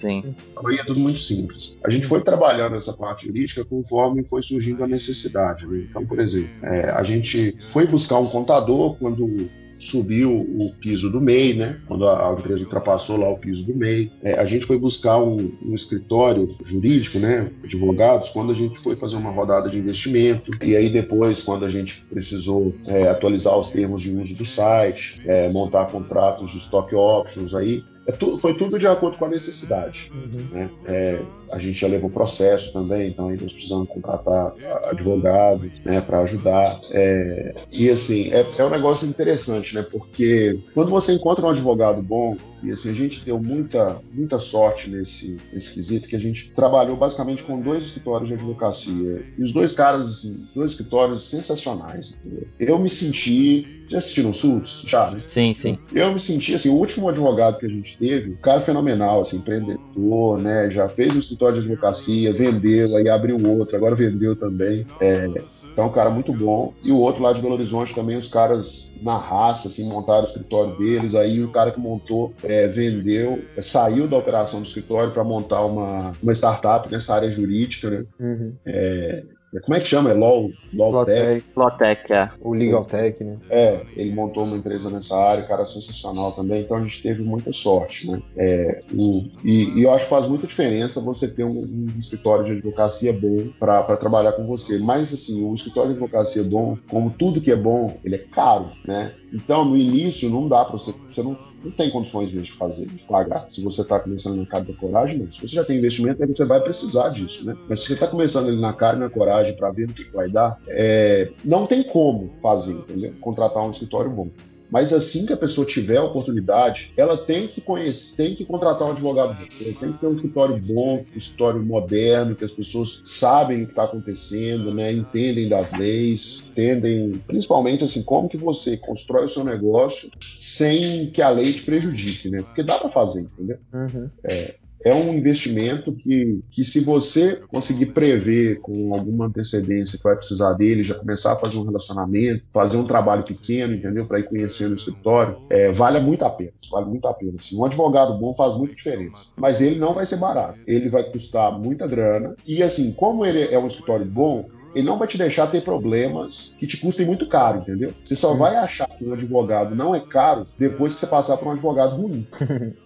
Sim. Então aí é tudo muito simples. A gente foi trabalhando essa parte jurídica conforme foi surgindo a necessidade. Né? Então, por exemplo, é, a gente foi buscar um contador quando subiu o piso do MEI, né? Quando a, empresa ultrapassou lá o piso do MEI, é, a gente foi buscar um, um, escritório jurídico, né? Advogados, quando a gente foi fazer uma rodada de investimento. E aí depois, quando a gente precisou é, atualizar os termos de uso do site, é, montar contratos de stock options aí, é tudo, foi tudo de acordo com a necessidade. Uhum. Né? É, a gente já levou processo também, então aí nós precisamos contratar advogado né, para ajudar. É, e assim, é, é um negócio interessante, né? Porque quando você encontra um advogado bom, e assim, a gente deu muita, muita sorte nesse, nesse quesito, que a gente trabalhou basicamente com dois escritórios de advocacia. E os dois caras, assim, os dois escritórios sensacionais. Entendeu? Eu me senti. Já assistiram Suits? Já, né? Sim, sim. Eu me senti, assim, o último advogado que a gente teve, um cara fenomenal, assim, empreendedor, né? Já fez um escritório de advocacia, vendeu, aí abriu outro, agora vendeu também. É, então, um cara muito bom. E o outro lá de Belo Horizonte também, os caras na raça, assim, montaram o escritório deles. Aí o cara que montou é, vendeu, é, saiu da operação do escritório para montar uma, uma startup nessa área jurídica, né? Uhum. É, como é que chama? É LOL, LOL Tech? LOL Tech, é. O Legal Tech, né? É, ele montou uma empresa nessa área, cara sensacional também, então a gente teve muita sorte, né? É, o, e, e, eu acho que faz muita diferença você ter um, um escritório de advocacia bom para trabalhar com você. Mas, assim, o escritório de advocacia bom, como tudo que é bom, ele é caro, né? Então, no início, não dá para você. Você não não tem condições de fazer, de pagar. Se você está começando na cara da coragem, não. Se você já tem investimento, aí você vai precisar disso, né? Mas se você está começando ali na cara na coragem para ver o que vai dar, é... não tem como fazer, entendeu? Contratar um escritório bom. Mas assim que a pessoa tiver a oportunidade, ela tem que conhecer, tem que contratar um advogado bom. Tem que ter um escritório bom, um escritório moderno, que as pessoas sabem o que está acontecendo, né? entendem das leis, entendem principalmente assim como que você constrói o seu negócio sem que a lei te prejudique, né? Porque dá para fazer, entendeu? Uhum. É, é um investimento que, que se você conseguir prever com alguma antecedência que vai precisar dele, já começar a fazer um relacionamento, fazer um trabalho pequeno, entendeu? Para ir conhecendo o escritório, é, vale muito a pena. Vale muito a pena. Assim, um advogado bom faz muita diferença. Mas ele não vai ser barato. Ele vai custar muita grana. E assim, como ele é um escritório bom, ele não vai te deixar ter problemas que te custem muito caro, entendeu? Você só vai achar que um advogado não é caro depois que você passar por um advogado ruim.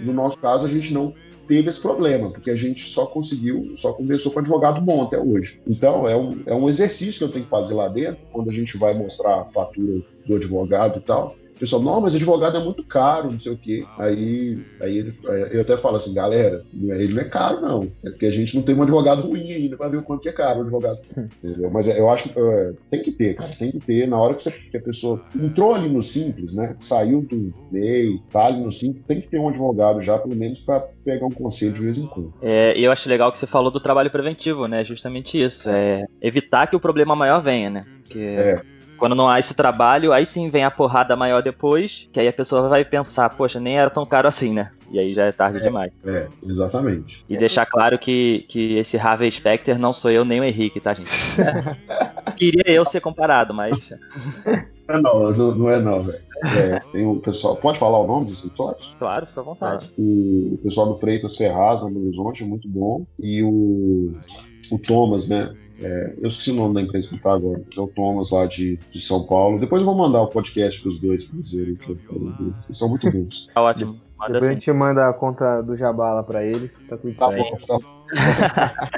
no nosso caso, a gente não teve esse problema, porque a gente só conseguiu, só conversou com advogado bom até hoje. Então, é um, é um exercício que eu tenho que fazer lá dentro, quando a gente vai mostrar a fatura do advogado e tal. O pessoal, não, mas advogado é muito caro, não sei o quê. Aí, aí ele, eu até falo assim, galera, ele não é caro, não. É porque a gente não tem um advogado ruim ainda para ver o quanto que é caro o advogado. Entendeu? Mas eu acho que é, tem que ter, cara. Tem que ter. Na hora que, você, que, a pessoa entrou ali no simples, né? Saiu do MEI, tá ali no simples, tem que ter um advogado já, pelo menos, para pegar um conselho de vez em quando. É, e eu acho legal que você falou do trabalho preventivo, né? Justamente isso. É evitar que o problema maior venha, né? Porque... É quando não há esse trabalho, aí sim vem a porrada maior depois, que aí a pessoa vai pensar, poxa, nem era tão caro assim, né? E aí já é tarde é, demais. É, exatamente. E deixar claro que, que esse Harvey Specter não sou eu nem o Henrique, tá, gente? Queria eu ser comparado, mas. É não, não, não é não, velho. É, tem o pessoal. Pode falar o nome dos escritórios? Claro, fica à vontade. O, o pessoal do Freitas Ferraz, no Horizonte, muito bom. E o, o Thomas, né? É, eu esqueci o nome da empresa que ele está agora, que é o Thomas lá de, de São Paulo. Depois eu vou mandar o podcast para os dois para eles verem o que eu falei. Vocês são muito bons. Tá ótimo. Manda Depois assim. a gente manda a conta do Jabala para eles, tá tudo tá certo. Bom, tá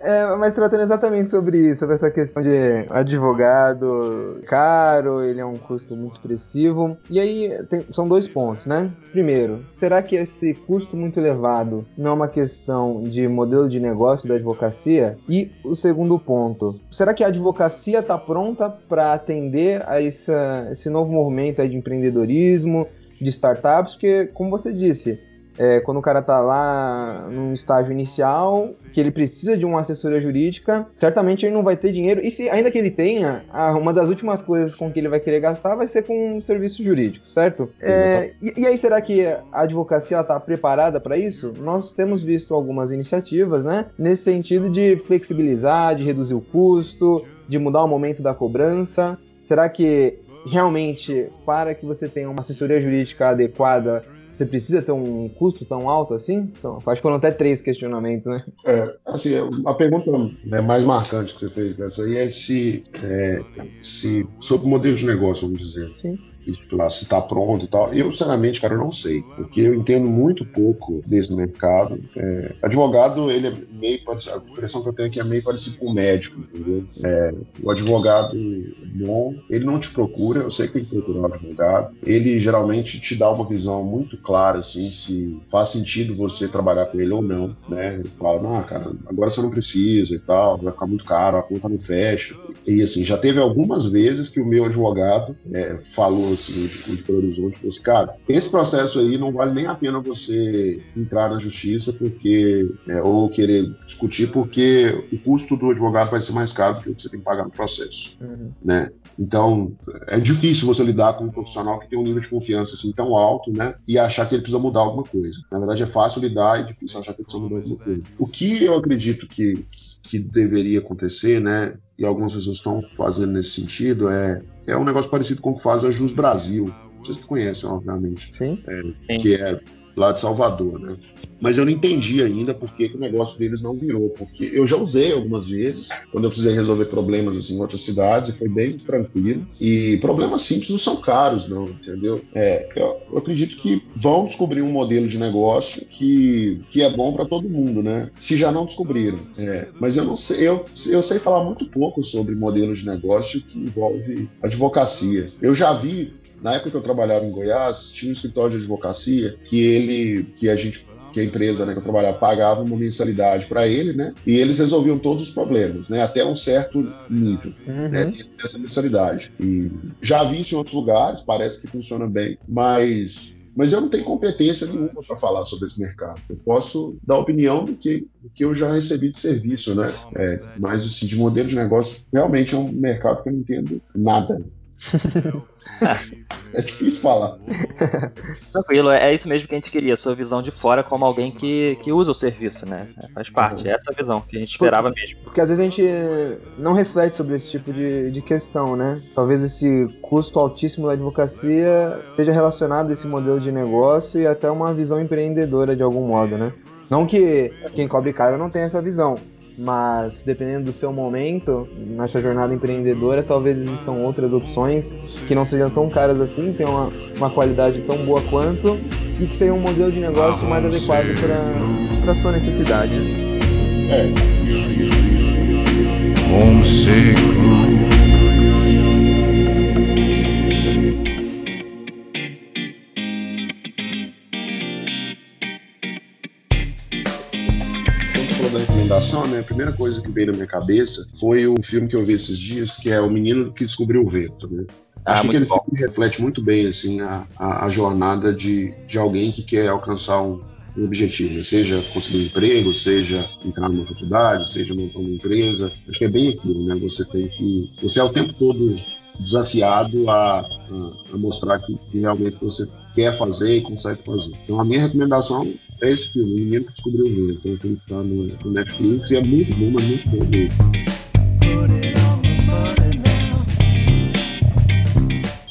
é, mas tratando exatamente sobre isso, sobre essa questão de advogado caro, ele é um custo muito expressivo. E aí tem, são dois pontos, né? Primeiro, será que esse custo muito elevado não é uma questão de modelo de negócio da advocacia? E o segundo ponto, será que a advocacia está pronta para atender a essa, esse novo movimento de empreendedorismo, de startups? Porque, como você disse, é, quando o cara tá lá num estágio inicial, que ele precisa de uma assessoria jurídica, certamente ele não vai ter dinheiro. E se ainda que ele tenha, uma das últimas coisas com que ele vai querer gastar vai ser com um serviço jurídico, certo? É, e, e, aí, será que a advocacia está preparada para isso? Nós temos visto algumas iniciativas, né? Nesse sentido de flexibilizar, de reduzir o custo, de mudar o momento da cobrança. Será que realmente, para que você tenha uma assessoria jurídica adequada, Você precisa ter um custo tão alto assim? Então, acho que foram até três questionamentos, né? É, assim, a pergunta né, mais marcante que você fez dessa aí é se, é, se sobre o modelo de negócio, vamos dizer. Sim lá, se está pronto e tal. Eu, sinceramente, cara, eu não sei, porque eu entendo muito pouco desse mercado. É, advogado, ele é meio parecido, a impressão que eu tenho é que é meio parecido com o médico, entendeu? É, o advogado bom, ele não te procura, eu sei que tem que procurar um advogado, ele geralmente te dá uma visão muito clara, assim, se faz sentido você trabalhar com ele ou não, né? Ele fala, não, cara, agora você não precisa e tal, vai ficar muito caro, a conta não fecha. E assim, já teve algumas vezes que o meu advogado é, falou assim, o de Belo Horizonte, falou assim, cara, esse processo aí não vale nem a pena você entrar na justiça porque é, ou querer discutir porque o custo do advogado vai ser mais caro do que o que você tem que pagar no processo, uhum. né? Então, é difícil você lidar com um profissional que tem um nível de confiança assim tão alto, né? E achar que ele precisa mudar alguma coisa. Na verdade, é fácil lidar e difícil achar que ele precisa mudar alguma coisa. O que eu acredito que, que deveria acontecer, né? E algumas pessoas estão fazendo nesse sentido é, é um negócio parecido com o que faz a Jus Brasil. Vocês conhecem, obviamente. Sim. É, Sim. Que é lá de Salvador, né? mas eu não entendi ainda por que, que, o negócio deles não virou, porque eu já usei algumas vezes, quando eu precisei resolver problemas assim, em outras cidades, e foi bem tranquilo. E problemas simples não são caros, não, entendeu? É, eu, eu acredito que vão descobrir um modelo de negócio que, que é bom para todo mundo, né? Se já não descobriram. É, mas eu não sei, eu, eu sei falar muito pouco sobre modelos de negócio que envolve advocacia. Eu já vi na época que eu trabalhava em Goiás, tinha um escritório de advocacia que ele, que a gente que a empresa né, que eu trabalhava pagava uma mensalidade para ele, né? E eles resolviam todos os problemas, né? Até um certo nível uhum. né, dessa mensalidade. E já vi isso em outros lugares, parece que funciona bem, mas mas eu não tenho competência nenhuma para falar sobre esse mercado. Eu posso dar opinião do que, do que eu já recebi de serviço, né? É, mas assim, de modelo de negócio, realmente é um mercado que eu não entendo nada. é difícil falar. Tranquilo, é isso mesmo que a gente queria, sua visão de fora como alguém que, que usa o serviço, né? É, faz parte, é essa visão que a gente esperava porque, mesmo. Porque às vezes a gente não reflete sobre esse tipo de, de questão, né? Talvez esse custo altíssimo da advocacia esteja relacionado a esse modelo de negócio e até uma visão empreendedora de algum modo, né? Não que quem cobre caro não tenha essa visão, mas dependendo do seu momento, nessa jornada empreendedora, talvez existam outras opções que não sejam tão caras assim, tenham uma, uma qualidade tão boa quanto e que seja um modelo de negócio mais adequado para a sua necessidade. É. Homesick recomendação, né, a primeira coisa que veio na minha cabeça foi o filme que eu vi esses dias, que é O Menino que Descobriu o Vento. Né? Ah, Acho que aquele bom. filme reflete muito bem assim, a, a, a, jornada de, de alguém que quer alcançar um, um objetivo, né? seja conseguir um emprego, seja entrar numa faculdade, seja montar uma empresa. Acho que é bem aquilo, né? Você tem que. Você é o tempo todo desafiado a, a, a mostrar que, que, realmente você quer fazer e consegue fazer. Então, a minha recomendação é esse filme, O Menino que Descobriu o Vento. Então, o filme que está no, no, Netflix e é muito bom, é muito bom mesmo.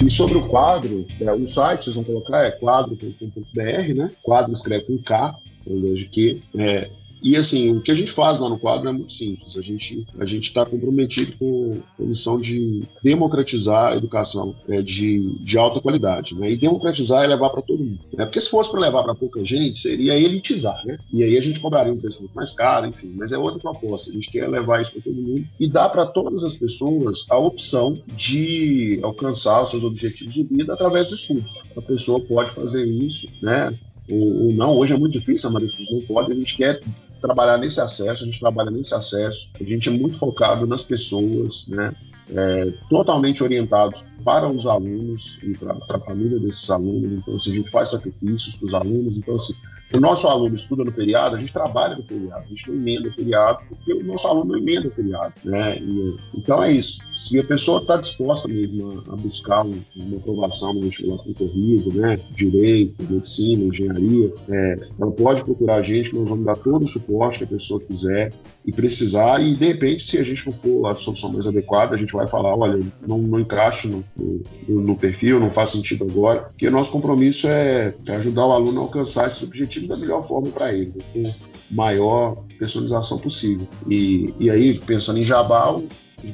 E sobre o quadro, é, o site vocês vão colocar é quadro.com.br, né? Quadro escreve com K, ao invés de Q. É, e assim, o que a gente faz lá no quadro é muito simples. A gente a gente está comprometido com a missão de democratizar a educação é, de, de alta qualidade, né? E democratizar é levar para todo mundo. Né? Porque se fosse para levar para pouca gente, seria elitizar, né? E aí a gente cobraria um preço muito mais caro, enfim. Mas é outra proposta. A gente quer levar isso para todo mundo e dar para todas as pessoas a opção de alcançar os seus objetivos de vida através dos estudos. A pessoa pode fazer isso, né? Ou, não. Hoje é muito difícil, a maioria pessoas não pode. A gente quer trabalhar nesse acesso, a gente trabalha nesse acesso, a gente é muito focado nas pessoas, né? É, totalmente orientados para os alunos e para a família desses alunos. Então, assim, a gente faz sacrifícios para os alunos. Então, assim, o nosso aluno estuda no feriado, a gente trabalha no feriado, a gente não emenda feriado, porque o nosso aluno não emenda feriado. Né? E, então é isso. Se a pessoa está disposta mesmo a, a buscar um, uma aprovação no vestibular concorrido, né? direito, medicina, engenharia, é, ela pode procurar a gente, nós vamos dar todo o suporte que a pessoa quiser e precisar, e de repente, se a gente não for a solução mais adequada, a gente vai falar: olha, não, não encaixa no, no, no, perfil, não faz sentido agora, porque o nosso compromisso é, é ajudar o aluno a alcançar esses objetivos da melhor forma para ele, com maior personalização possível. E, e aí, pensando em Jabá, o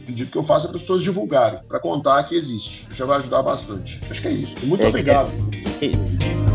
pedido que eu faço é para as pessoas divulgarem, para contar que existe. Já vai ajudar bastante. Acho que é isso. Muito é, obrigado. É, é...